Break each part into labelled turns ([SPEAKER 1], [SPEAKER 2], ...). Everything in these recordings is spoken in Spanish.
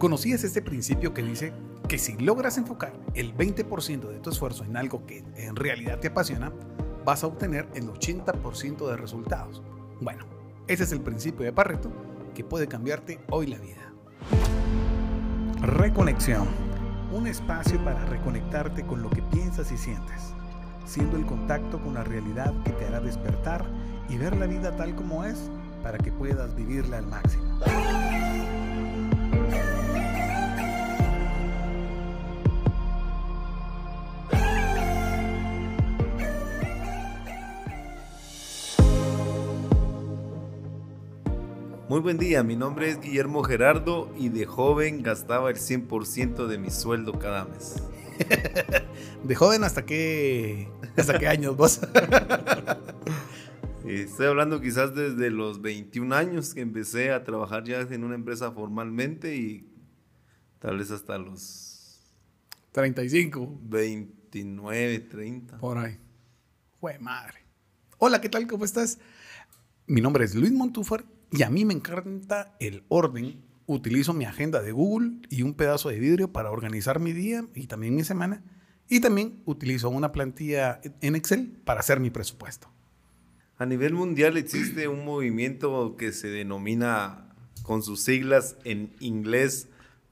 [SPEAKER 1] ¿Conocías este principio que dice que si logras enfocar el 20% de tu esfuerzo en algo que en realidad te apasiona, vas a obtener el 80% de resultados? Bueno, ese es el principio de Pareto que puede cambiarte hoy la vida. Reconexión. Un espacio para reconectarte con lo que piensas y sientes, siendo el contacto con la realidad que te hará despertar y ver la vida tal como es para que puedas vivirla al máximo.
[SPEAKER 2] Muy buen día, mi nombre es Guillermo Gerardo y de joven gastaba el 100% de mi sueldo cada mes.
[SPEAKER 1] ¿De joven hasta qué, hasta qué años vos?
[SPEAKER 2] Estoy hablando quizás desde los 21 años que empecé a trabajar ya en una empresa formalmente y tal vez hasta los
[SPEAKER 1] 35.
[SPEAKER 2] 29, 30.
[SPEAKER 1] Por ahí. Jue madre. Hola, ¿qué tal? ¿Cómo estás? Mi nombre es Luis Montúfar y a mí me encanta el orden. Utilizo mi agenda de Google y un pedazo de vidrio para organizar mi día y también mi semana. Y también utilizo una plantilla en Excel para hacer mi presupuesto.
[SPEAKER 2] A nivel mundial existe un movimiento que se denomina con sus siglas en inglés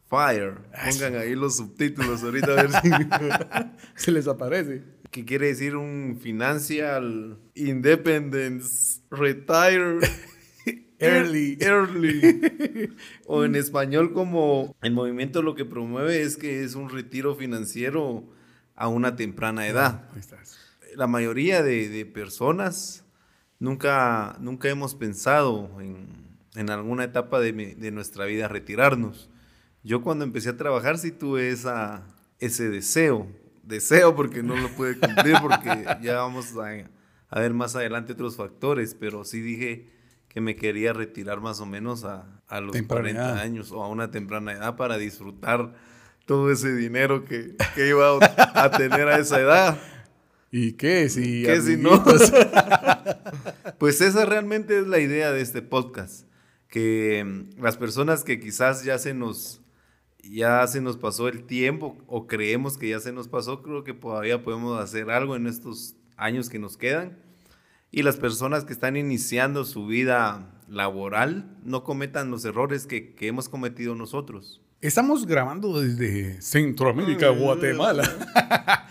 [SPEAKER 2] FIRE. Pongan ahí los subtítulos ahorita a ver
[SPEAKER 1] si se les aparece.
[SPEAKER 2] Que quiere decir un Financial Independence Retire
[SPEAKER 1] Early.
[SPEAKER 2] Early. o en español como el movimiento lo que promueve es que es un retiro financiero a una temprana edad. La mayoría de, personas nunca, nunca hemos pensado en, alguna etapa de, de, nuestra vida retirarnos. Yo cuando empecé a trabajar sí tuve esa, ese deseo. Deseo porque no lo pude cumplir porque ya vamos a, a ver más adelante otros factores, pero sí dije que me quería retirar más o menos a, a los 40 años o a una temprana edad para disfrutar todo ese dinero que, que iba a tener a esa edad.
[SPEAKER 1] ¿Y qué? Si,
[SPEAKER 2] ¿Qué si no? pues esa realmente es la idea de este podcast. Que mm, las personas que quizás ya se nos ya se nos pasó el tiempo o creemos que ya se nos pasó, creo que todavía podemos hacer algo en estos años que nos quedan y las personas que están iniciando su vida laboral no cometan los errores que, hemos cometido nosotros.
[SPEAKER 1] Estamos grabando desde Centroamérica, Guatemala.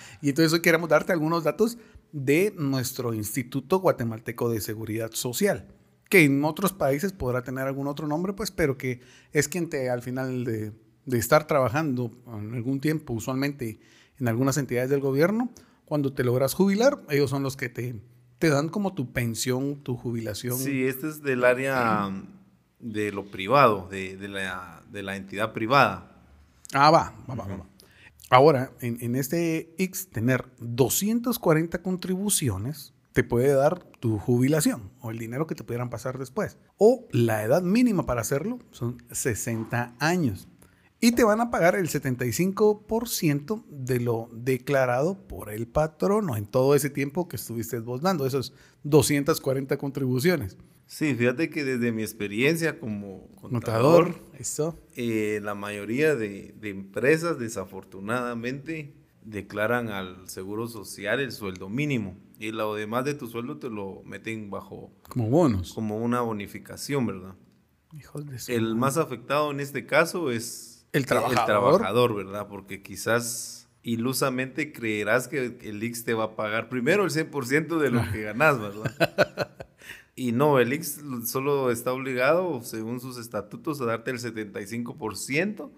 [SPEAKER 1] y entonces hoy queremos darte algunos datos de nuestro Instituto Guatemalteco de Seguridad Social, que en otros países podrá tener algún otro nombre, pues, pero que es quien te, al final de, de estar trabajando en algún tiempo, usualmente en algunas entidades del gobierno, cuando te logras jubilar, ellos son los que te te dan como tu pensión, tu jubilación.
[SPEAKER 2] Sí, este es del área de lo privado, de, la, entidad privada.
[SPEAKER 1] Ah, va, va, va, va. Ahora, en, este X, tener 240 contribuciones te puede dar tu jubilación o el dinero que te pudieran pasar después. O la edad mínima para hacerlo son 60 años y te van a pagar el 75% de lo declarado por el patrono en todo ese tiempo que estuviste dando, esas 240 contribuciones.
[SPEAKER 2] Sí, fíjate que desde mi experiencia como contador,
[SPEAKER 1] eso.
[SPEAKER 2] Eh, la mayoría de, de, empresas desafortunadamente declaran al Seguro Social el sueldo mínimo y lo demás de tu sueldo te lo meten bajo...
[SPEAKER 1] Como bonos.
[SPEAKER 2] Como una bonificación, ¿verdad? Hijos de el más afectado en este caso es
[SPEAKER 1] el trabajador.
[SPEAKER 2] El trabajador, ¿verdad? Porque quizás ilusamente creerás que el IX te va a pagar primero el 100% de lo que ganas, ¿verdad? y no, el IX solo está obligado, según sus estatutos, a darte el 75%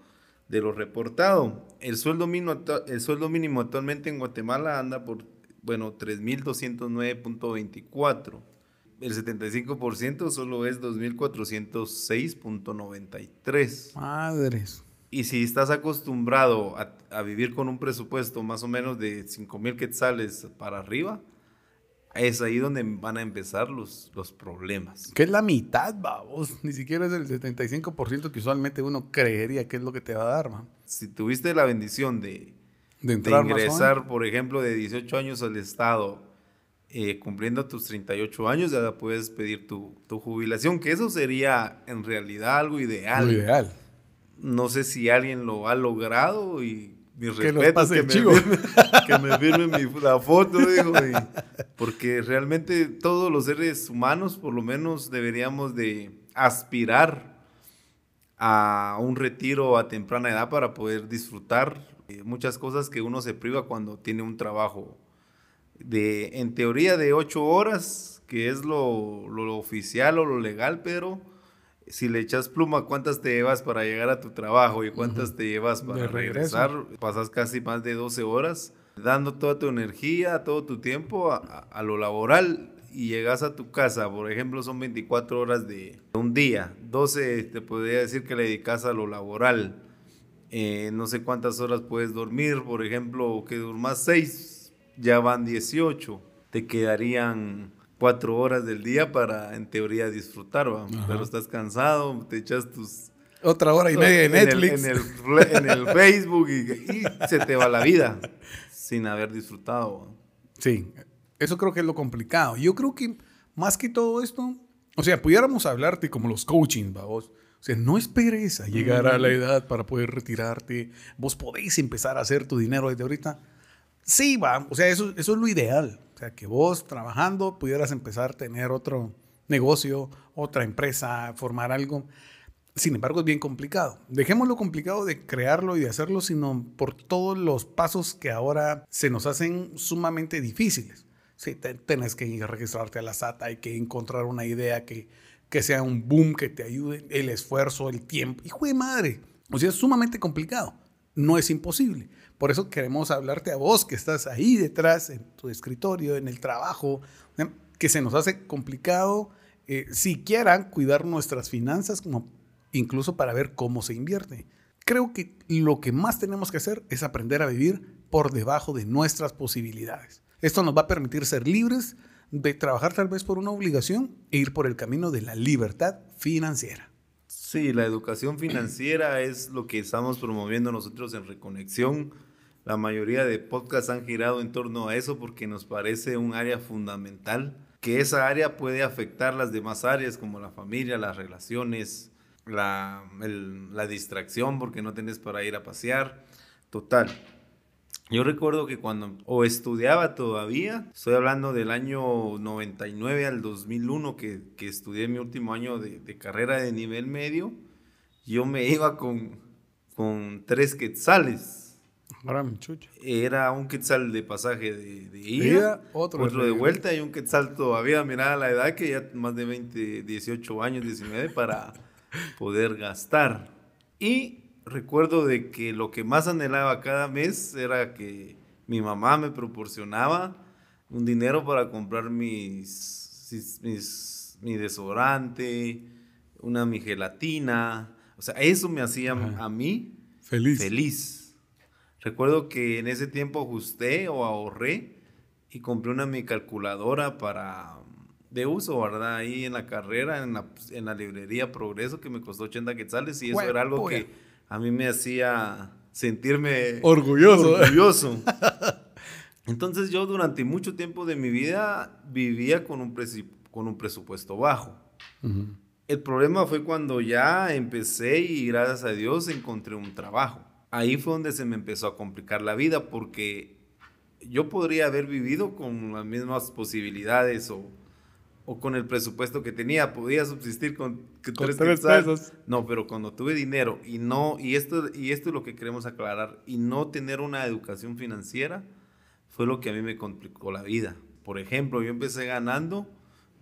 [SPEAKER 2] de lo reportado. El sueldo mínimo, el sueldo mínimo actualmente en Guatemala anda por, bueno, 3.209.24. El 75% solo es 2.406.93.
[SPEAKER 1] Madres.
[SPEAKER 2] Y si estás acostumbrado a, vivir con un presupuesto más o menos de 5 mil quetzales para arriba, es ahí donde van a empezar los, los problemas.
[SPEAKER 1] Que es la mitad, vamos. Ni siquiera es el 75% que usualmente uno creería que es lo que te va a dar, man.
[SPEAKER 2] Si tuviste la bendición de, de, ingresar, por ejemplo, de 18 años al Estado, eh, cumpliendo tus 38 años, ya puedes pedir tu, tu, jubilación, que eso sería en realidad algo ideal.
[SPEAKER 1] Lo ideal
[SPEAKER 2] No sé si alguien lo ha logrado y mi respeto que, me firme, que me firme mi, la foto, digo, porque realmente todos los seres humanos por lo menos deberíamos de aspirar a un retiro a temprana edad para poder disfrutar eh, muchas cosas que uno se priva cuando tiene un trabajo de, en teoría, de ocho horas, que es lo, lo oficial o lo legal, pero si le echas pluma, ¿cuántas te llevas para llegar a tu trabajo y cuántas te llevas para regresar? Pasas casi más de 12 horas dando toda tu energía, todo tu tiempo a, lo laboral y llegas a tu casa, por ejemplo, son 24 horas de un día, 12 te podría decir que le dedicas a lo laboral. Eh, no sé cuántas horas puedes dormir, por ejemplo, que durmas 6, ya van 18, te quedarían cuatro horas del día para, en teoría, disfrutar, Pero estás cansado, te echas tus...
[SPEAKER 1] Otra hora y media de Netflix.
[SPEAKER 2] En el, Facebook y, se te va la vida sin haber disfrutado.
[SPEAKER 1] Sí, eso creo que es lo complicado. Yo creo que más que todo esto, o sea, pudiéramos hablarte como los coaching, vos. O sea, no esperes a llegar a la edad para poder retirarte. Vos podéis empezar a hacer tu dinero desde ahorita. Sí, va. O sea, eso, eso es lo ideal. O sea, que vos trabajando pudieras empezar a tener otro negocio, otra empresa, formar algo. Sin embargo, es bien complicado. Dejemos lo complicado de crearlo y de hacerlo, sino por todos los pasos que ahora se nos hacen sumamente difíciles. Sí, tenés que registrarte a la SAT, hay que encontrar una idea que, que sea un boom, que te ayude, el esfuerzo, el tiempo. Hijo de madre. O sea, es sumamente complicado. No es imposible. Por eso queremos hablarte a vos que estás ahí detrás, en tu escritorio, en el trabajo, que se nos hace complicado eh, siquiera cuidar nuestras finanzas, como incluso para ver cómo se invierte. Creo que lo que más tenemos que hacer es aprender a vivir por debajo de nuestras posibilidades. Esto nos va a permitir ser libres de trabajar tal vez por una obligación e ir por el camino de la libertad financiera.
[SPEAKER 2] Sí, la educación financiera es lo que estamos promoviendo nosotros en Reconexión la mayoría de podcasts han girado en torno a eso porque nos parece un área fundamental, que esa área puede afectar las demás áreas como la familia, las relaciones, la, distracción porque no tenés para ir a pasear. Total. Yo recuerdo que cuando o estudiaba todavía, estoy hablando del año 99 al 2001 que, que estudié mi último año de, de, carrera de nivel medio, yo me iba con, con tres quetzales era un quetzal de pasaje de, ida, otro, de vuelta y un quetzal todavía, mira la edad que ya más de 20, 18 años, 19 para poder gastar. Y recuerdo de que lo que más anhelaba cada mes era que mi mamá me proporcionaba un dinero para comprar mis, mis mi desodorante, una mi gelatina. O sea, eso me hacía a mí feliz. feliz Recuerdo que en ese tiempo ajusté o ahorré y compré una mi calculadora para de uso, ¿verdad? Ahí en la carrera, en la, en la librería Progreso, que me costó 80 quetzales y eso era algo que a mí me hacía sentirme
[SPEAKER 1] orgulloso.
[SPEAKER 2] orgulloso. Entonces yo durante mucho tiempo de mi vida vivía con un, con un presupuesto bajo. El problema fue cuando ya empecé y gracias a Dios encontré un trabajo ahí fue donde se me empezó a complicar la vida porque yo podría haber vivido con las mismas posibilidades o, con el presupuesto que tenía, podía subsistir con, tres, pesos. No, pero cuando tuve dinero y no, y esto, y esto es lo que queremos aclarar, y no tener una educación financiera fue lo que a mí me complicó la vida. Por ejemplo, yo empecé ganando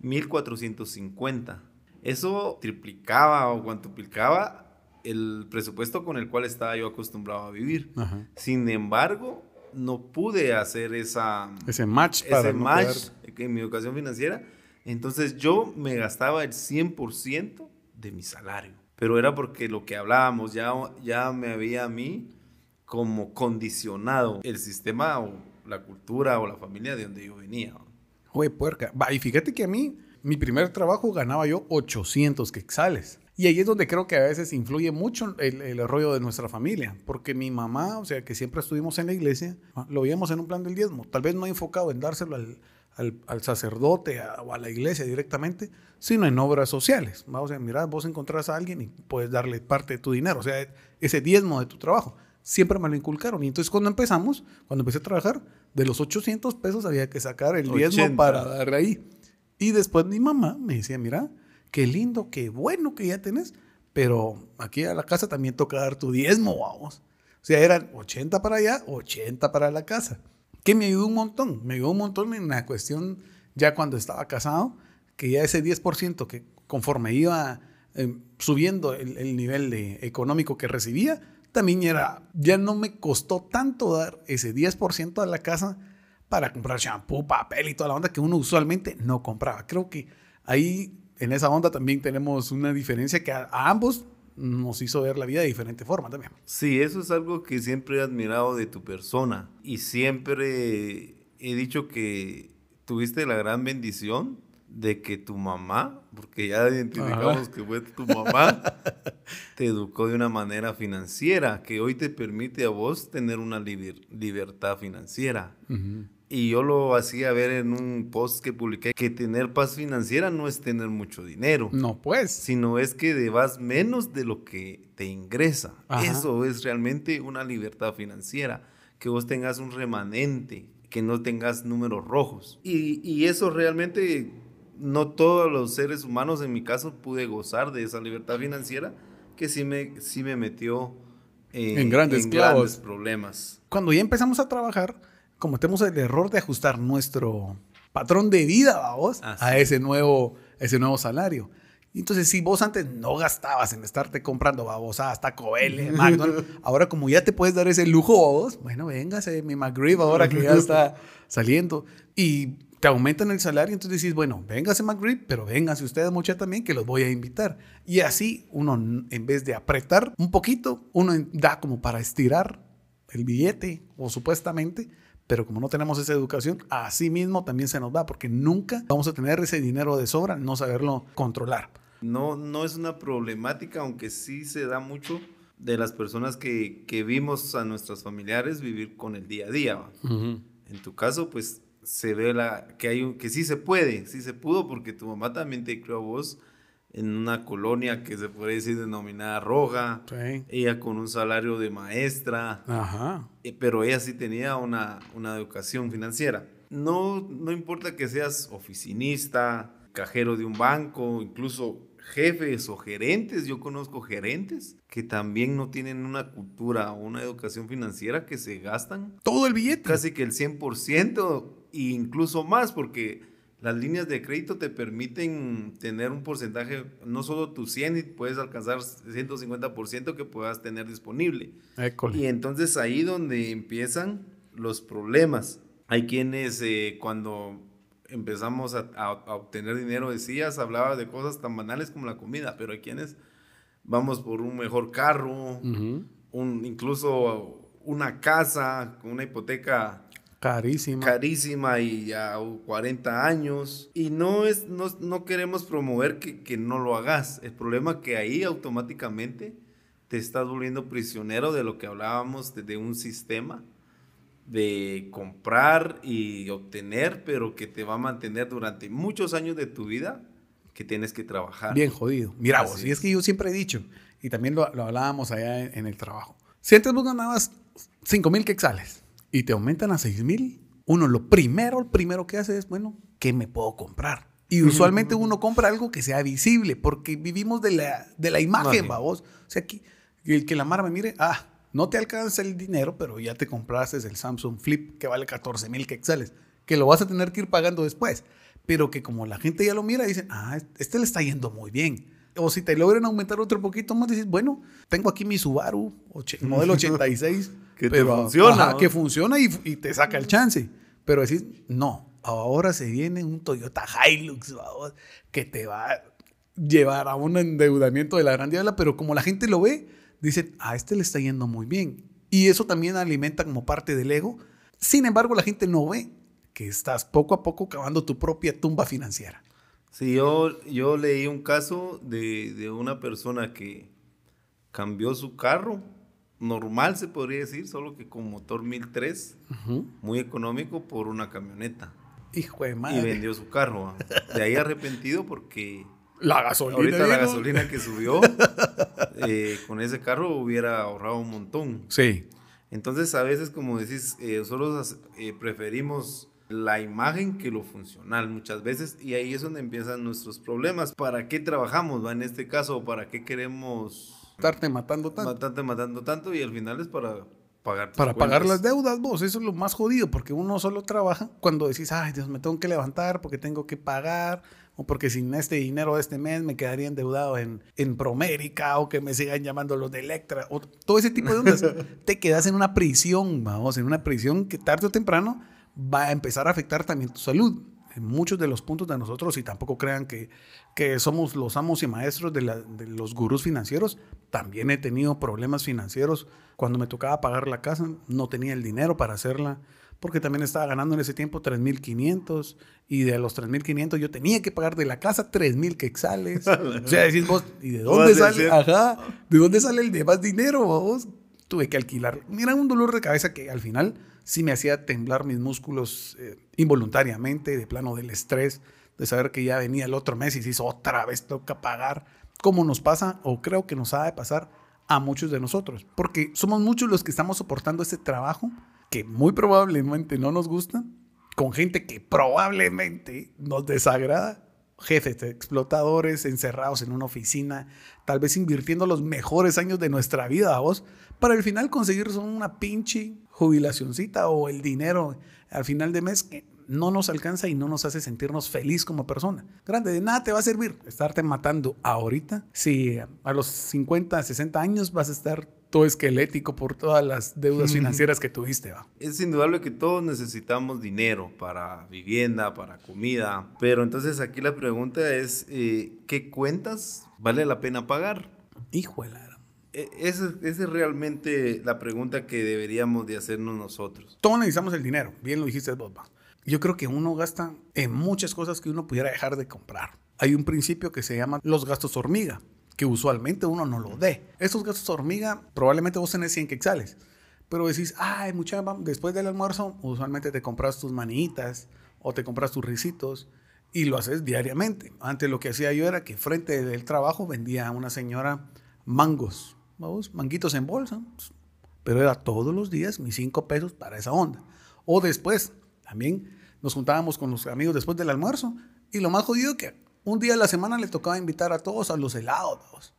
[SPEAKER 2] 1450. Eso triplicaba o cuantuplicaba el presupuesto con el cual estaba yo acostumbrado a vivir. Sin embargo, no pude hacer esa,
[SPEAKER 1] ese match,
[SPEAKER 2] ese match en mi educación financiera. Entonces yo me gastaba el 100% de mi salario. Pero era porque lo que hablábamos ya, ya me había a mí como condicionado el sistema o la cultura o la familia de donde yo venía.
[SPEAKER 1] Oye, puerca. y fíjate que a mí, mi primer trabajo ganaba yo 800 quexales. Y ahí es donde creo que a veces influye mucho el, el, rollo de nuestra familia, porque mi mamá, o sea, que siempre estuvimos en la iglesia, ah, lo veíamos en un plan del diezmo, tal vez no enfocado en dárselo al, al, sacerdote o a la iglesia directamente, sino en obras sociales. Vamos a mirar, vos encontrás a alguien y puedes darle parte de tu dinero, o sea, ese diezmo de tu trabajo. Siempre me lo inculcaron. Y entonces cuando empezamos, cuando empecé a trabajar, de los 800 pesos había que sacar el diezmo para darle ahí. Y después mi mamá me decía, mira, qué lindo, qué bueno que ya tenés, pero aquí a la casa también toca dar tu diezmo, vamos. O sea, eran 80 para allá, 80 para la casa. Que me ayudó un montón, me ayudó un montón en la cuestión ya cuando estaba casado, que ya ese 10% que conforme iba eh, subiendo el, nivel de, económico que recibía, también era, ya no me costó tanto dar ese 10% a la casa para comprar shampoo, papel y toda la onda que uno usualmente no compraba. Creo que ahí en esa onda también tenemos una diferencia que a, ambos nos hizo ver la vida de diferente forma también.
[SPEAKER 2] Sí, eso es algo que siempre he admirado de tu persona y siempre he dicho que tuviste la gran bendición de que tu mamá, porque ya identificamos que fue tu mamá, te educó de una manera financiera que hoy te permite a vos tener una libertad financiera. Y yo lo hacía ver en un post que publiqué, que tener paz financiera no es tener mucho dinero.
[SPEAKER 1] No, pues.
[SPEAKER 2] Sino es que debas menos de lo que te ingresa. Eso es realmente una libertad financiera. Que vos tengas un remanente, que no tengas números rojos. Y, y eso realmente no todos los seres humanos, en mi caso, pude gozar de esa libertad financiera que sí me, sí me metió
[SPEAKER 1] en, grandes,
[SPEAKER 2] en grandes problemas.
[SPEAKER 1] Cuando ya empezamos a trabajar, cometemos el error de ajustar nuestro patrón de vida, vamos, a ese nuevo, ese nuevo salario. Entonces, si vos antes no gastabas en estarte comprando babosadas, hasta L, McDonald's, ahora como ya te puedes dar ese lujo vos, bueno, véngase mi McGriff ahora que ya está saliendo y te aumentan el salario, entonces decís, bueno, véngase McGriff, pero véngase ustedes mucha también que los voy a invitar. Y así uno, en vez de apretar un poquito, uno da como para estirar el billete, o supuestamente, pero como no tenemos esa educación, así mismo también se nos da, porque nunca vamos a tener ese dinero de sobra, no saberlo controlar.
[SPEAKER 2] No, no es una problemática, aunque sí se da mucho de las personas que, que vimos a nuestros familiares vivir con el día a día. En tu caso, pues se ve la, que, hay, que sí se puede, sí se pudo, porque tu mamá también te crió a vos en una colonia que se puede decir denominada roja, ella con un salario de maestra, eh, pero ella sí tenía una, una educación financiera. No, no importa que seas oficinista, cajero de un banco, incluso jefes o gerentes, yo conozco gerentes que también no tienen una cultura o una educación financiera que se gastan
[SPEAKER 1] todo el billete.
[SPEAKER 2] Casi que el 100% e incluso más porque las líneas de crédito te permiten tener un porcentaje, no solo tu 100 y puedes alcanzar 150% que puedas tener disponible. Y entonces ahí donde empiezan los problemas. Hay quienes eh, cuando empezamos a, obtener dinero, decías, hablaba de cosas tan banales como la comida, pero hay quienes vamos por un mejor carro, un, incluso una casa con una hipoteca
[SPEAKER 1] Carísima.
[SPEAKER 2] Carísima y ya 40 años. Y no, es, no, queremos promover que, que, no lo hagas. El problema es que ahí automáticamente te estás volviendo prisionero de lo que hablábamos de, un sistema de comprar y obtener, pero que te va a mantener durante muchos años de tu vida que tienes que trabajar.
[SPEAKER 1] Bien jodido. Mira vos, y es que yo siempre he dicho, y también lo, hablábamos allá en, el trabajo, si antes vos ganabas 5 mil quexales, y te aumentan a 6 mil, uno lo primero, el primero que hace es, bueno, ¿qué me puedo comprar? Y usualmente uno compra algo que sea visible, porque vivimos de la, de la imagen, vamos. O sea, que, el que la Mara me mire, ah, no te alcanza el dinero, pero ya te compraste el Samsung Flip que vale 14 mil quetzales, que lo vas a tener que ir pagando después. Pero que como la gente ya lo mira, dicen, ah, este le está yendo muy bien. O si te logran aumentar otro poquito más, dices, bueno, tengo aquí mi Subaru modelo 86
[SPEAKER 2] que funciona.
[SPEAKER 1] que funciona y, te saca el chance. Pero decís, no, ahora se viene un Toyota Hilux que te va a llevar a un endeudamiento de la gran diabla, pero como la gente lo ve, dicen, a este le está yendo muy bien. Y eso también alimenta como parte del ego. Sin embargo, la gente no ve que estás poco a poco cavando tu propia tumba financiera.
[SPEAKER 2] Sí, yo, yo leí un caso de, de una persona que cambió su carro normal, se podría decir, solo que con motor 1003, muy económico por una camioneta.
[SPEAKER 1] Hijo de madre.
[SPEAKER 2] Y vendió su carro. De ahí arrepentido porque
[SPEAKER 1] la gasolina.
[SPEAKER 2] Ahorita la gasolina que subió, eh, con ese carro hubiera ahorrado un montón.
[SPEAKER 1] Sí.
[SPEAKER 2] Entonces, a veces, como decís, eh, nosotros eh, preferimos la imagen que lo funcional muchas veces y ahí es donde empiezan nuestros problemas. ¿Para qué trabajamos? ¿va? En este caso, ¿para qué queremos...
[SPEAKER 1] Estarte matando tanto.
[SPEAKER 2] Matarte matando tanto y al final es para pagar
[SPEAKER 1] Para pagar las deudas, vos. Eso es lo más jodido porque uno solo trabaja cuando decís, ay Dios, me tengo que levantar porque tengo que pagar o porque sin este dinero de este mes me quedaría endeudado en, en Promérica o que me sigan llamando los de Electra o todo ese tipo de ondas. te quedas en una prisión, vamos, en una prisión que tarde o temprano va a empezar a afectar también tu salud en muchos de los puntos de nosotros y tampoco crean que, que somos los amos y maestros de, de, los gurús financieros. También he tenido problemas financieros. Cuando me tocaba pagar la casa, no tenía el dinero para hacerla porque también estaba ganando en ese tiempo 3.500 y de los 3.500 yo tenía que pagar de la casa 3.000 quexales. o sea, decís vos, ¿y de dónde sale? Ajá, ¿de dónde sale el demás dinero? Vos? Tuve que alquilar. Mira, un dolor de cabeza que al final sí me hacía temblar mis músculos eh, involuntariamente, de plano del estrés, de saber que ya venía el otro mes y si otra vez toca pagar. ¿Cómo nos pasa? O creo que nos ha de pasar a muchos de nosotros, porque somos muchos los que estamos soportando este trabajo que muy probablemente no nos gusta, con gente que probablemente nos desagrada, jefes explotadores encerrados en una oficina, tal vez invirtiendo los mejores años de nuestra vida a vos, para al final conseguir una pinche jubilacioncita o el dinero al final de mes que no nos alcanza y no nos hace sentirnos feliz como persona. Grande, de nada te va a servir estarte matando ahorita si a los 50, 60 años vas a estar todo esquelético por todas las deudas financieras que tuviste. ¿va?
[SPEAKER 2] Es indudable que todos necesitamos dinero para vivienda, para comida, pero entonces aquí la pregunta es, eh, ¿qué cuentas vale la pena pagar?
[SPEAKER 1] Híjole.
[SPEAKER 2] Esa, esa, es realmente la pregunta que deberíamos de hacernos nosotros.
[SPEAKER 1] Todos necesitamos el dinero, bien lo dijiste vos. Yo creo que uno gasta en muchas cosas que uno pudiera dejar de comprar. Hay un principio que se llama los gastos hormiga que usualmente uno no lo dé. Estos gastos hormiga, probablemente vos tenés 100 quexales, pero decís, ay, mucha, después del almuerzo, usualmente te compras tus manitas o te compras tus risitos y lo haces diariamente. Antes lo que hacía yo era que frente del trabajo vendía a una señora mangos, vamos, manguitos en bolsa, pero era todos los días mis 5 pesos para esa onda. O después, también nos juntábamos con los amigos después del almuerzo y lo más jodido que un día a la semana le tocaba invitar a todos a los helados.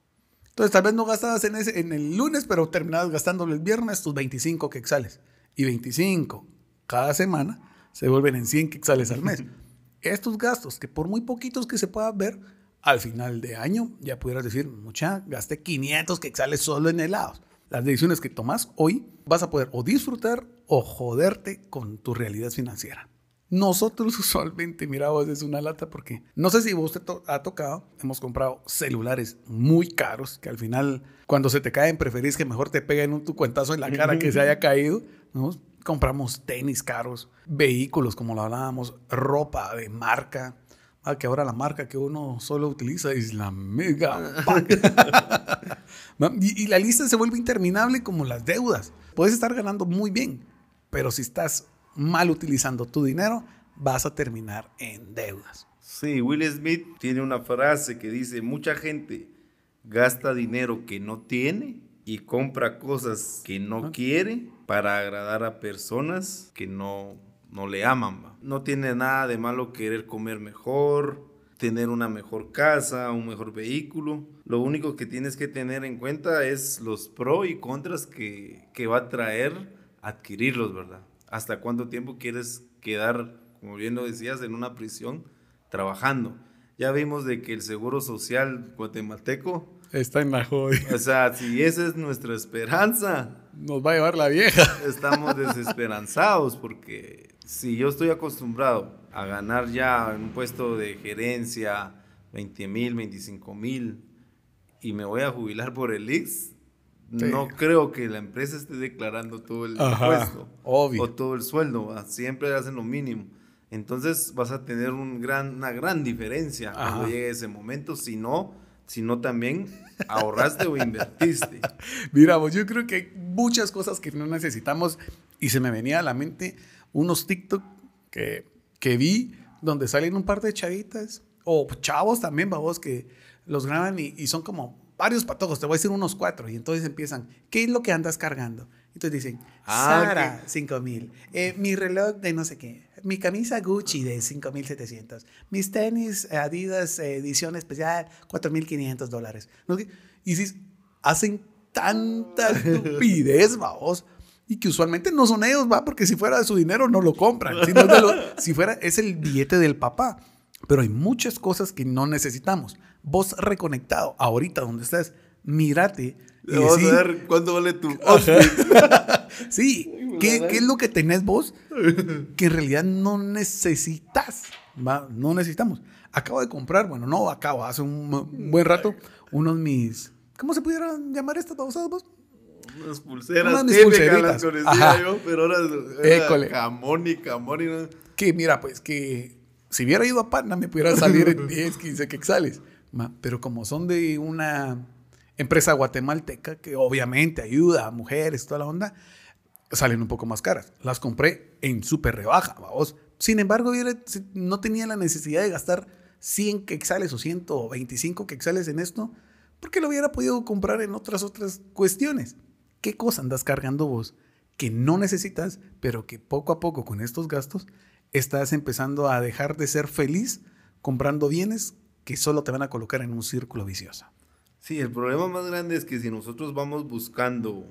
[SPEAKER 1] Entonces tal vez no gastabas en, ese, en el lunes, pero terminabas gastándolo el viernes tus 25 quexales. Y 25 cada semana se vuelven en 100 quexales al mes. Estos gastos, que por muy poquitos que se puedan ver, al final de año ya pudieras decir, mucha, gasté 500 quexales solo en helados. Las decisiones que tomas hoy vas a poder o disfrutar o joderte con tu realidad financiera. Nosotros usualmente, mira, vos es una lata porque no sé si vos te ha tocado, hemos comprado celulares muy caros que al final cuando se te caen preferís que mejor te peguen un tu cuentazo en la cara que se haya caído. Compramos tenis caros, vehículos como lo hablábamos, ropa de marca. Ah, que ahora la marca que uno solo utiliza es la Mega y, y la lista se vuelve interminable como las deudas. Puedes estar ganando muy bien, pero si estás mal utilizando tu dinero, vas a terminar en deudas.
[SPEAKER 2] Sí, Will Smith tiene una frase que dice, mucha gente gasta dinero que no tiene y compra cosas que no quiere para agradar a personas que no, no le aman. No tiene nada de malo querer comer mejor, tener una mejor casa, un mejor vehículo. Lo único que tienes que tener en cuenta es los pros y contras que, que va a traer adquirirlos, ¿verdad? Hasta cuánto tiempo quieres quedar, como bien lo decías, en una prisión trabajando. Ya vimos de que el Seguro Social guatemalteco
[SPEAKER 1] está en la joya.
[SPEAKER 2] O sea, si esa es nuestra esperanza,
[SPEAKER 1] nos va a llevar la vieja.
[SPEAKER 2] Estamos desesperanzados porque si yo estoy acostumbrado a ganar ya en un puesto de gerencia 20 mil, 25 mil y me voy a jubilar por el IX, no creo que la empresa esté declarando todo el impuesto o todo el sueldo, siempre hacen lo mínimo. Entonces vas a tener un gran, una gran diferencia cuando llegue ese momento, si no, si no también ahorraste o invertiste.
[SPEAKER 1] Mira, pues yo creo que hay muchas cosas que no necesitamos y se me venía a la mente unos TikTok que que vi donde salen un par de chavitas o chavos también, babos, que los graban y, son como varios patojos, te voy a decir unos cuatro, y entonces empiezan, ¿qué es lo que andas cargando? Entonces dicen, ah, Sara, 5 mil, eh, mi reloj de no sé qué, mi camisa Gucci de 5,700, mis tenis Adidas edición especial, 4,500 dólares. Y si hacen tanta estupidez, vamos, y que usualmente no son ellos, va, porque si fuera de su dinero no lo compran. Si, si fuera, es el billete del papá. Pero hay muchas cosas que no necesitamos. Vos reconectado, ahorita donde estás, mírate.
[SPEAKER 2] Y a ver cuánto vale tu
[SPEAKER 1] Sí, ¿Qué, ¿qué, es lo que tenés vos que en realidad no necesitas? ¿va? No necesitamos. Acabo de comprar, bueno, no acabo, hace un buen rato, unos mis. ¿Cómo se pudieran llamar estas babosadas vos?
[SPEAKER 2] Unas pulseras Unas típicas, las conocía yo, pero ahora era jamón y camón y
[SPEAKER 1] Que mira, pues que si hubiera ido a Panamá me pudiera salir en 10, 15 quexales. Pero como son de una empresa guatemalteca que obviamente ayuda a mujeres, toda la onda, salen un poco más caras. Las compré en súper rebaja, vamos. Sin embargo, no tenía la necesidad de gastar 100 quexales o 125 quexales en esto, porque lo hubiera podido comprar en otras otras cuestiones. ¿Qué cosa andas cargando vos que no necesitas, pero que poco a poco con estos gastos estás empezando a dejar de ser feliz comprando bienes que solo te van a colocar en un círculo vicioso.
[SPEAKER 2] Sí, el problema más grande es que si nosotros vamos buscando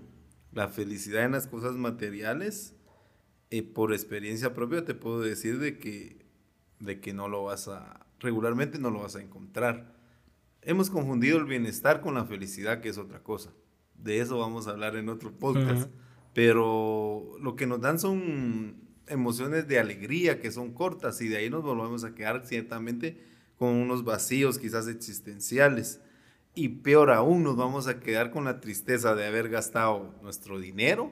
[SPEAKER 2] la felicidad en las cosas materiales, eh, por experiencia propia te puedo decir de que, de que no lo vas a, regularmente no lo vas a encontrar. Hemos confundido el bienestar con la felicidad, que es otra cosa. De eso vamos a hablar en otro podcast. Pero lo que nos dan son emociones de alegría que son cortas y de ahí nos volvemos a quedar ciertamente con unos vacíos quizás existenciales. Y peor aún, nos vamos a quedar con la tristeza de haber gastado nuestro dinero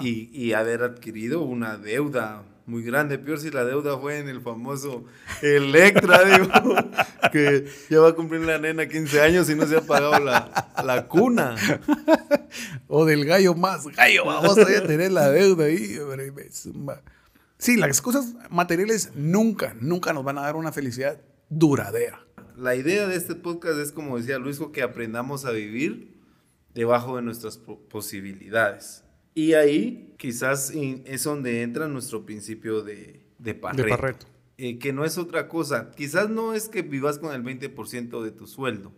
[SPEAKER 2] Y, y, haber adquirido una deuda muy grande. Peor si la deuda fue en el famoso Electra, digo, que ya va a cumplir la nena 15 años y no se ha pagado la, la cuna.
[SPEAKER 1] o del gallo más gallo, vamos a tener la deuda ahí. Sí, las cosas materiales nunca, nunca nos van a dar una felicidad duradera.
[SPEAKER 2] La idea de este podcast es, como decía Luis, que aprendamos a vivir debajo de nuestras posibilidades. Y ahí quizás es donde entra nuestro principio de, de Parreto. Eh, que no es otra cosa. Quizás no es que vivas con el 20% de tu sueldo,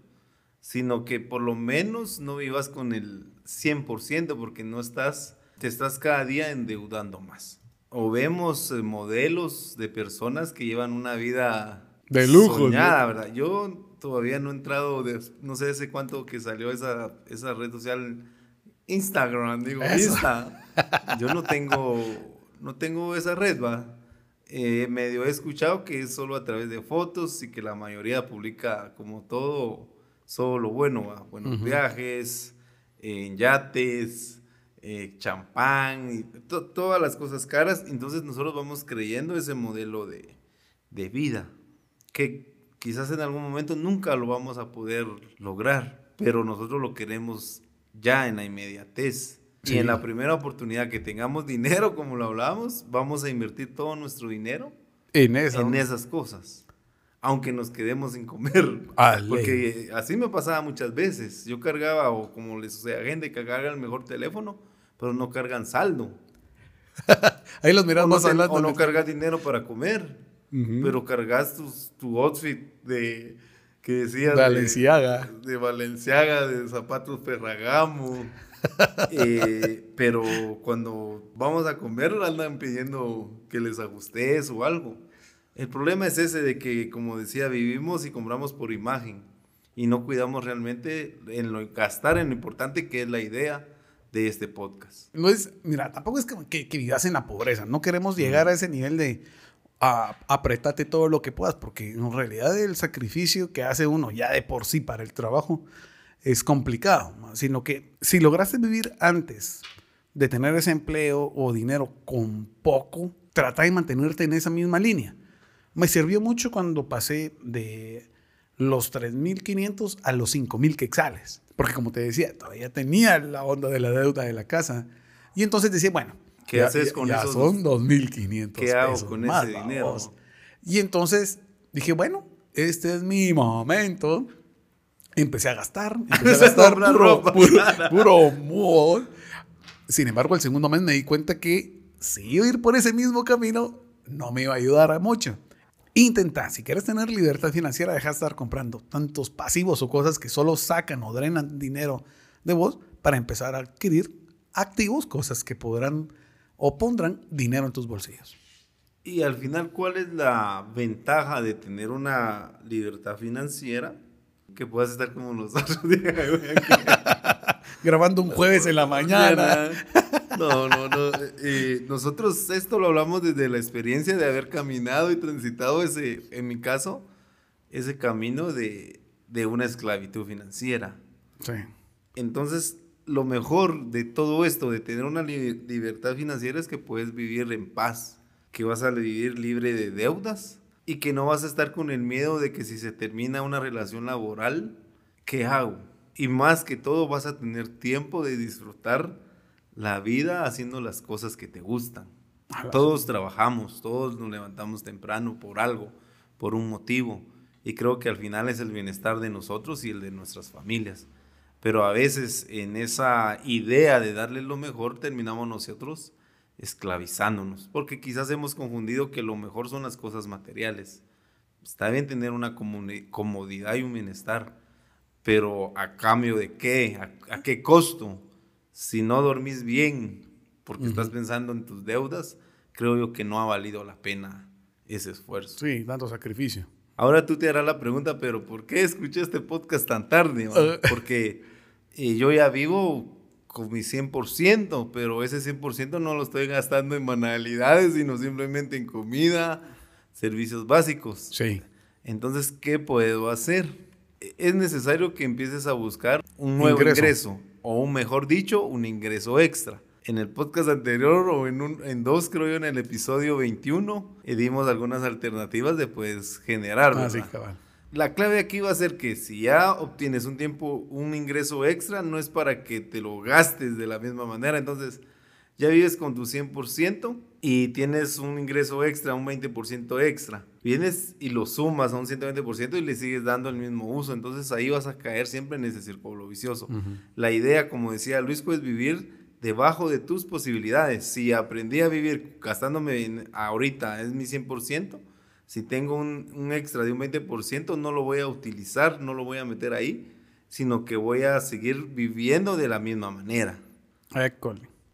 [SPEAKER 2] sino que por lo menos no vivas con el 100% porque no estás, te estás cada día endeudando más o vemos eh, modelos de personas que llevan una vida
[SPEAKER 1] de lujo.
[SPEAKER 2] Soñada, ¿verdad? Yo todavía no he entrado, no sé hace cuánto que salió esa, esa red social, Instagram, digo, Insta. Yo no tengo, no tengo esa red, va. Eh, medio he escuchado que es solo a través de fotos y que la mayoría publica como todo, solo lo bueno, ¿va? buenos viajes, en yates, eh, champán y todas las cosas caras. Entonces nosotros vamos creyendo ese modelo de, de vida que quizás en algún momento nunca lo vamos a poder lograr, pero nosotros lo queremos ya en la inmediatez. Y en la primera oportunidad que tengamos dinero, como lo hablamos, vamos a invertir todo nuestro dinero
[SPEAKER 1] en,
[SPEAKER 2] en esas cosas. Aunque nos quedemos sin comer. Porque así me pasaba muchas veces. Yo cargaba, o como les sucede a gente que carga el mejor teléfono, pero no cargan saldo.
[SPEAKER 1] Ahí los miramos
[SPEAKER 2] adelante. O no cargas dinero para comer, pero cargas tu, outfit de que decías
[SPEAKER 1] Valenciaga.
[SPEAKER 2] De, Valenciaga, de zapatos Ferragamo. Eh, pero cuando vamos a comer andan pidiendo que les ajustes o algo. El problema es ese de que, como decía, vivimos y compramos por imagen y no cuidamos realmente en lo gastar en lo importante que es la idea de este podcast.
[SPEAKER 1] No es, mira, tampoco es que, que, vivas en la pobreza. No queremos llegar a ese nivel de a, apretate todo lo que puedas, porque en realidad el sacrificio que hace uno ya de por sí para el trabajo es complicado, sino que si lograste vivir antes de tener ese empleo o dinero con poco, trata de mantenerte en esa misma línea. Me sirvió mucho cuando pasé de los 3.500 a los 5.000 quexales. Porque como te decía, todavía tenía la onda de la deuda de la casa. Y entonces decía, bueno,
[SPEAKER 2] ¿qué haces con
[SPEAKER 1] ya
[SPEAKER 2] esos?
[SPEAKER 1] son 2.500
[SPEAKER 2] ¿Qué hago con ese dinero?
[SPEAKER 1] Y entonces dije, bueno, este es mi momento. Empecé a gastar, empecé a gastar puro, ropa. Puro, Sin embargo, el segundo mes me di cuenta que si iba a ir por ese mismo camino, no me iba a ayudar a mucho. Intenta, si quieres tener libertad financiera, deja de estar comprando tantos pasivos o cosas que solo sacan o drenan dinero de vos para empezar a adquirir activos, cosas que podrán o pondrán dinero en tus bolsillos.
[SPEAKER 2] Y al final, ¿cuál es la ventaja de tener una libertad financiera? Que puedas estar como los
[SPEAKER 1] Grabando un jueves en la mañana.
[SPEAKER 2] No, no, no. Eh, nosotros esto lo hablamos desde la experiencia de haber caminado y transitado ese, en mi caso, ese camino de, de una esclavitud financiera. Sí. Entonces, lo mejor de todo esto, de tener una libertad financiera, es que puedes vivir en paz, que vas a vivir libre de deudas y que no vas a estar con el miedo de que si se termina una relación laboral, ¿qué hago? Y más que todo vas a tener tiempo de disfrutar la vida haciendo las cosas que te gustan. Todos trabajamos, todos nos levantamos temprano por algo, por un motivo. Y creo que al final es el bienestar de nosotros y el de nuestras familias. Pero a veces en esa idea de darle lo mejor terminamos nosotros esclavizándonos, porque quizás hemos confundido que lo mejor son las cosas materiales. Está bien tener una comodidad y un bienestar, pero a cambio de qué, a, qué costo. Si no dormís bien porque estás pensando en tus deudas, creo yo que no ha valido la pena ese esfuerzo.
[SPEAKER 1] Sí, tanto sacrificio.
[SPEAKER 2] Ahora tú te harás la pregunta, pero ¿por qué escuché este podcast tan tarde? Porque eh, yo ya vivo con mi 100%, pero ese 100% no lo estoy gastando en banalidades, sino simplemente en comida, servicios básicos. Sí. Entonces, ¿qué puedo hacer? E, es necesario que empieces a buscar un nuevo ingreso, o un mejor dicho, un ingreso extra. En el podcast anterior o en, un, en dos, creo yo, en el episodio 21, eh, dimos algunas alternativas de pues generar. Ah, sí, cabal la clave aquí va a ser que si ya obtienes un tiempo, un ingreso extra, no es para que te lo gastes de la misma manera. Entonces, ya vives con tu 100% y tienes un ingreso extra, un 20% extra. Vienes y lo sumas a un 120% y le sigues dando el mismo uso. Entonces ahí vas a caer siempre en ese círculo vicioso. La idea, como decía Luis, es vivir debajo de tus posibilidades. Si aprendí a vivir gastándome ahorita, es mi 100%, si tengo un, extra de un 20%, no lo voy a utilizar, no lo voy a meter ahí, sino que voy a seguir viviendo de la misma manera.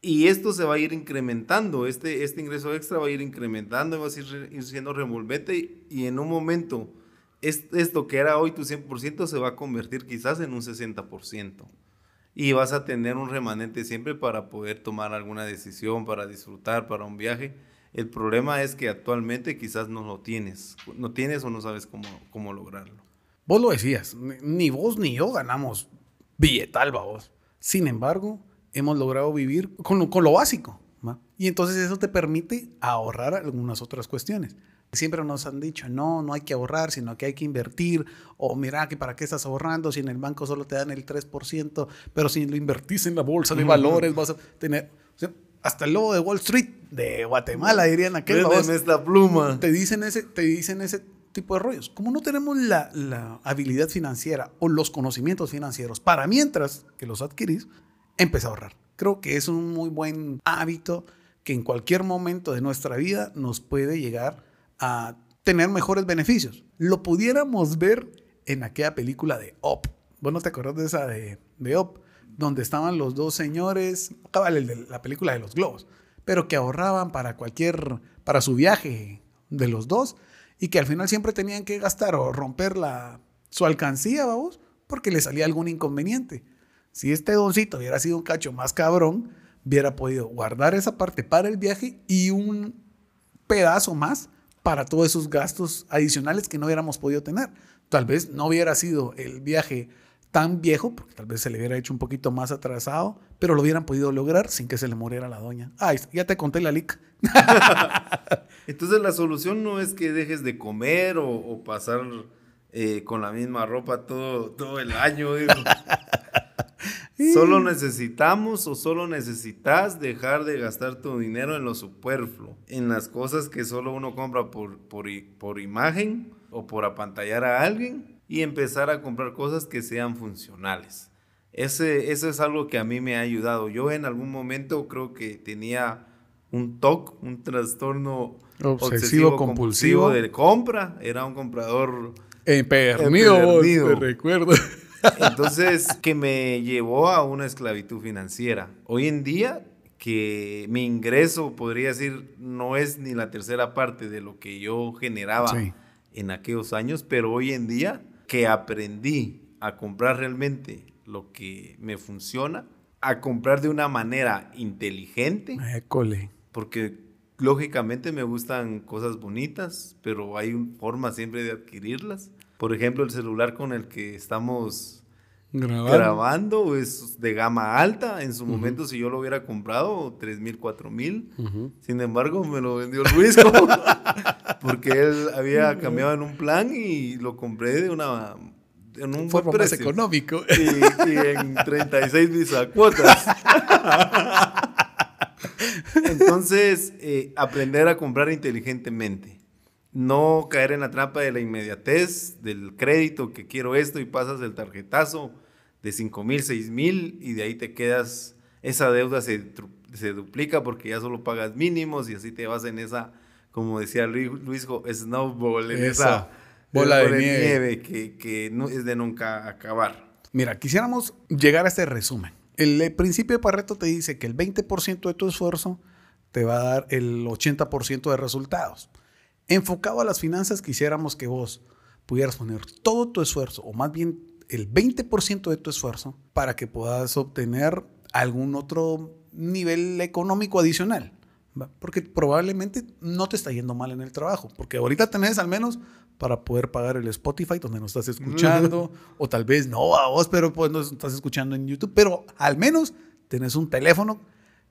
[SPEAKER 2] Y esto se va a ir incrementando, este, este ingreso extra va a ir incrementando, va a ir, siendo revolvente y, en un momento esto que era hoy tu 100% se va a convertir quizás en un 60%. Y vas a tener un remanente siempre para poder tomar alguna decisión, para disfrutar, para un viaje el problema es que actualmente quizás no lo tienes, no tienes o no sabes cómo, cómo lograrlo.
[SPEAKER 1] Vos lo decías, ni vos ni yo ganamos billetal, vos. Sin embargo, hemos logrado vivir con, con lo básico. Y entonces eso te permite ahorrar algunas otras cuestiones. Siempre nos han dicho, no, no hay que ahorrar, sino que hay que invertir. O mira, que para qué estás ahorrando si en el banco solo te dan el 3%, pero si lo invertís en la bolsa de valores vas a tener hasta el lobo de Wall Street de Guatemala, dirían aquel.
[SPEAKER 2] esta pluma.
[SPEAKER 1] Te dicen, ese, te dicen ese tipo de rollos. Como no tenemos la, la, habilidad financiera o los conocimientos financieros para mientras que los adquirís, empieza a ahorrar. Creo que es un muy buen hábito que en cualquier momento de nuestra vida nos puede llegar a tener mejores beneficios. Lo pudiéramos ver en aquella película de Op. ¿Vos no te acordás de esa de, de Op? donde estaban los dos señores, de la película de los globos, pero que ahorraban para cualquier, para su viaje de los dos y que al final siempre tenían que gastar o romper la, su alcancía, vamos, porque le salía algún inconveniente. Si este doncito hubiera sido un cacho más cabrón, hubiera podido guardar esa parte para el viaje y un pedazo más para todos esos gastos adicionales que no hubiéramos podido tener. Tal vez no hubiera sido el viaje tan viejo, porque tal vez se le hubiera hecho un poquito más atrasado, pero lo hubieran podido lograr sin que se le muriera la doña. Ay, ya te conté la lic.
[SPEAKER 2] Entonces la solución no es que dejes de comer o, pasar eh, con la misma ropa todo, todo el año. Solo necesitamos o solo necesitas dejar de gastar tu dinero en lo superfluo, en las cosas que solo uno compra por, por, por imagen o por apantallar a alguien y empezar a comprar cosas que sean funcionales. Ese, eso es algo que a mí me ha ayudado. Yo en algún momento creo que tenía un TOC, un trastorno obsesivo, compulsivo de compra. Era un comprador
[SPEAKER 1] empedernido, te recuerdo.
[SPEAKER 2] Entonces, que me llevó a una esclavitud financiera. Hoy en día, que mi ingreso, podría decir, no es ni la tercera parte de lo que yo generaba en aquellos años, pero hoy en día que aprendí a comprar realmente lo que me funciona, a comprar de una manera inteligente.
[SPEAKER 1] École.
[SPEAKER 2] Porque lógicamente me gustan cosas bonitas, pero hay forma siempre de adquirirlas. Por ejemplo, el celular con el que estamos grabando, es de gama alta. En su momento, si yo lo hubiera comprado, 3 mil, 4 mil. Sin embargo, me lo vendió Luis porque él había cambiado en un plan y lo compré de una en un
[SPEAKER 1] forma más económico.
[SPEAKER 2] Y, y en 36 bisacuotas. Entonces, eh, aprender a comprar inteligentemente no caer en la trampa de la inmediatez, del crédito, que quiero esto y pasas el tarjetazo de 5 mil, 6 mil y de ahí te quedas, esa deuda se, duplica porque ya solo pagas mínimos y así te vas en esa, como decía Luis, snowball, en esa,
[SPEAKER 1] bola de, nieve,
[SPEAKER 2] que, no, es de nunca acabar.
[SPEAKER 1] Mira, quisiéramos llegar a este resumen. El, el principio de Pareto te dice que el 20% de tu esfuerzo te va a dar el 80% de resultados. Enfocado a las finanzas, quisiéramos que vos pudieras poner todo tu esfuerzo, o más bien el 20% de tu esfuerzo, para que puedas obtener algún otro nivel económico adicional. Porque probablemente no te está yendo mal en el trabajo, porque ahorita tenés al menos para poder pagar el Spotify donde nos estás escuchando, o tal vez no a vos, pero pues nos estás escuchando en YouTube, pero al menos tenés un teléfono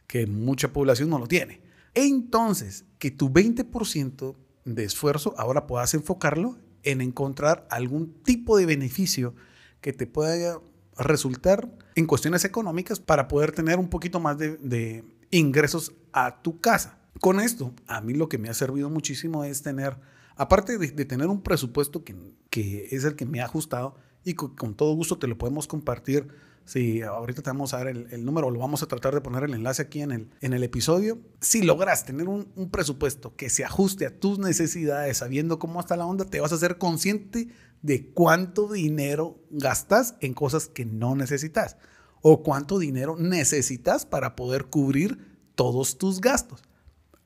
[SPEAKER 1] que mucha población no lo tiene. Entonces, que tu 20% de esfuerzo, ahora puedas enfocarlo en encontrar algún tipo de beneficio que te pueda resultar en cuestiones económicas para poder tener un poquito más de, ingresos a tu casa. Con esto, a mí lo que me ha servido muchísimo es tener, aparte de, tener un presupuesto que, que, es el que me ha ajustado y con todo gusto te lo podemos compartir si ahorita te vamos a dar el, número, lo vamos a tratar de poner el enlace aquí en el, en el episodio. Si logras tener un, presupuesto que se ajuste a tus necesidades, sabiendo cómo está la onda, te vas a ser consciente de cuánto dinero gastas en cosas que no necesitas o cuánto dinero necesitas para poder cubrir todos tus gastos.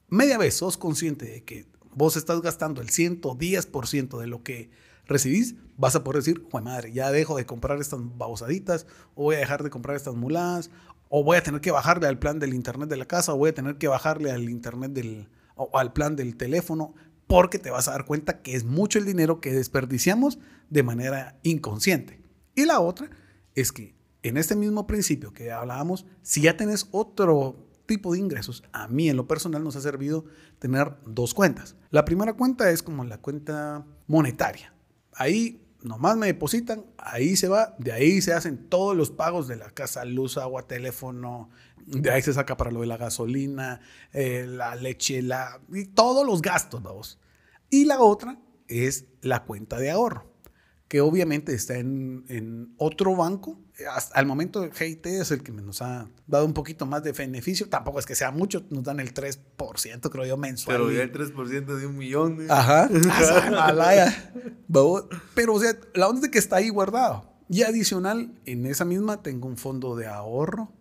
[SPEAKER 1] Media vez sos consciente de que vos estás gastando el 110% de lo que recibís, vas a poder decir, Juan madre, ya dejo de comprar estas babosaditas, o voy a dejar de comprar estas muladas, o voy a tener que bajarle al plan del internet de la casa, o voy a tener que bajarle al internet del, al plan del teléfono, porque te vas a dar cuenta que es mucho el dinero que desperdiciamos de manera inconsciente. Y la otra es que en este mismo principio que hablábamos, si ya tenés otro tipo de ingresos, a mí en lo personal nos ha servido tener dos cuentas. La primera cuenta es como la cuenta monetaria, Ahí nomás me depositan, ahí se va, de ahí se hacen todos los pagos de la casa, luz, agua, teléfono, de ahí se saca para lo de la gasolina, eh, la leche, la, y todos los gastos, vamos. Y la otra es la cuenta de ahorro que obviamente está en, otro banco. Hasta al momento GIT es el que nos ha dado un poquito más de beneficio. Tampoco es que sea mucho, nos dan el 3%, creo yo, mensual.
[SPEAKER 2] Pero ya el 3% de un millón. ¿eh?
[SPEAKER 1] Ajá. Pero, o sea, la onda es de que está ahí guardado. Y adicional, en esa misma tengo un fondo de ahorro,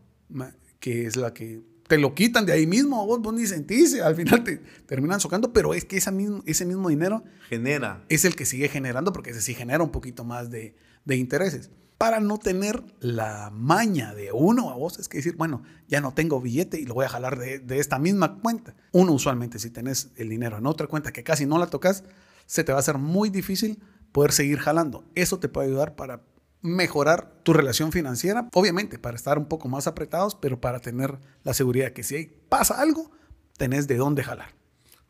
[SPEAKER 1] que es la que te lo quitan de ahí mismo, vos, vos ni sentís, al final te terminan socando, pero es que ese mismo, ese mismo dinero
[SPEAKER 2] genera.
[SPEAKER 1] Es el que sigue generando, porque ese sí genera un poquito más de, de intereses. Para no tener la maña de uno a vos, es que decir, bueno, ya no tengo billete y lo voy a jalar de, esta misma cuenta. Uno usualmente, si tenés el dinero en otra cuenta que casi no la tocas, se te va a hacer muy difícil poder seguir jalando. Eso te puede ayudar para mejorar tu relación financiera, obviamente para estar un poco más apretados, pero para tener la seguridad que si pasa algo, tenés de dónde jalar.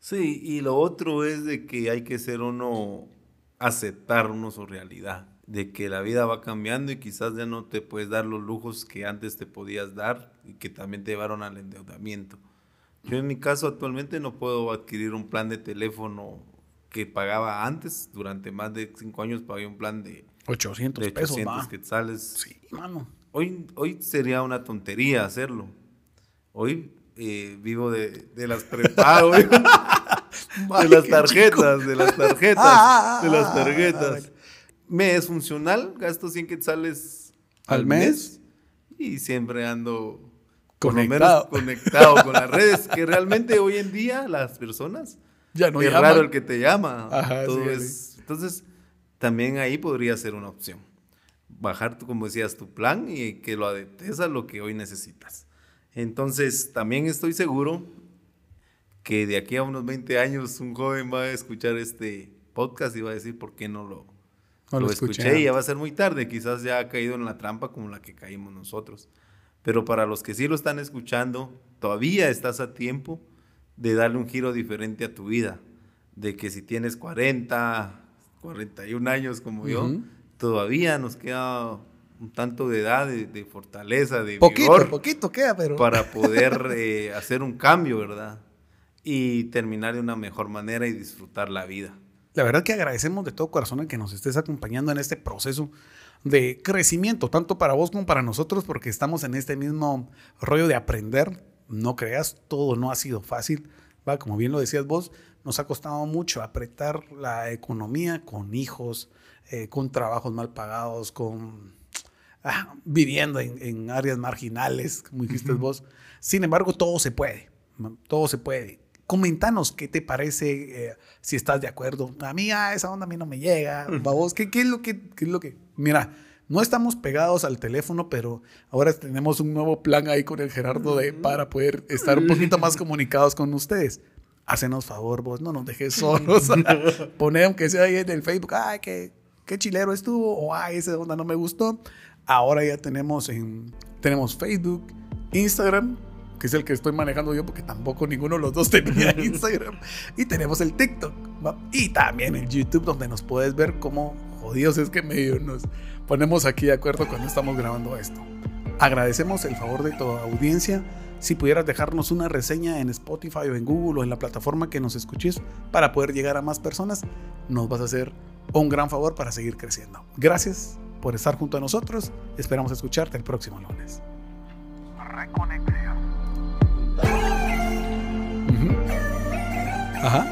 [SPEAKER 2] Sí, y lo otro es de que hay que ser uno, aceptar uno su realidad. De que la vida va cambiando y quizás ya no te puedes dar los lujos que antes te podías dar y que también te llevaron al endeudamiento. Yo en mi caso actualmente no puedo adquirir un plan de teléfono que pagaba antes, durante más de cinco años pagué un plan de
[SPEAKER 1] 800, de 800 pesos,
[SPEAKER 2] quetzales.
[SPEAKER 1] Sí, mano.
[SPEAKER 2] Hoy, hoy sería una tontería hacerlo. Hoy eh, vivo de, de las prepago, de las tarjetas, de las tarjetas, ah, ah, de las ah, tarjetas. Me es funcional, gasto 100 quetzales
[SPEAKER 1] al, mes,
[SPEAKER 2] y siempre ando conectado. conectado con las redes, que realmente hoy en día las personas
[SPEAKER 1] ya no
[SPEAKER 2] es raro el que te llama. Entonces, también ahí podría ser una opción. Bajar, como decías, tu plan y que lo adaptes a lo que hoy necesitas. Entonces, también estoy seguro que de aquí a unos 20 años un joven va a escuchar este podcast y va a decir, ¿por qué no lo, lo, escuché? Y ya va a ser muy tarde, quizás ya ha caído en la trampa como la que caímos nosotros. Pero para los que sí lo están escuchando, todavía estás a tiempo de darle un giro diferente a tu vida. De que si tienes 40, 41 años como yo, todavía nos queda un tanto de edad, de, fortaleza, de
[SPEAKER 1] poquito, poquito queda, pero
[SPEAKER 2] para poder eh, hacer un cambio, ¿verdad? Y terminar de una mejor manera y disfrutar la vida.
[SPEAKER 1] La verdad que agradecemos de todo corazón el que nos estés acompañando en este proceso de crecimiento, tanto para vos como para nosotros, porque estamos en este mismo rollo de aprender. No creas, todo no ha sido fácil. ¿va? Como bien lo decías vos, nos ha costado mucho apretar la economía con hijos, eh, con trabajos mal pagados, con ah, viviendo en, áreas marginales, como dijiste vos. Sin embargo, todo se puede, todo se puede. Comentanos qué te parece, eh, si estás de acuerdo. A mí, ah, esa onda a mí no me llega. Vos, ¿qué, ¿qué, es lo que, qué es lo que? Mira, no estamos pegados al teléfono, pero ahora tenemos un nuevo plan ahí con el Gerardo de, para poder estar un poquito más comunicados con ustedes. Hacenos favor, vos, no nos dejes solos. Poné aunque sea ahí en el Facebook, ay, qué, qué chilero estuvo, o ay, esa onda no me gustó. Ahora ya tenemos, en, tenemos Facebook, Instagram, que es el que estoy manejando yo porque tampoco ninguno de los dos tenía Instagram. Y tenemos el TikTok y también el YouTube donde nos puedes ver cómo jodidos es que medio nos ponemos aquí de acuerdo cuando estamos grabando esto. Agradecemos el favor de toda audiencia. Si pudieras dejarnos una reseña en Spotify o en Google o en la plataforma que nos escuches para poder llegar a más personas, nos vas a hacer un gran favor para seguir creciendo. Gracias por estar junto a nosotros. Esperamos escucharte el próximo lunes. Reconexión. Ajá.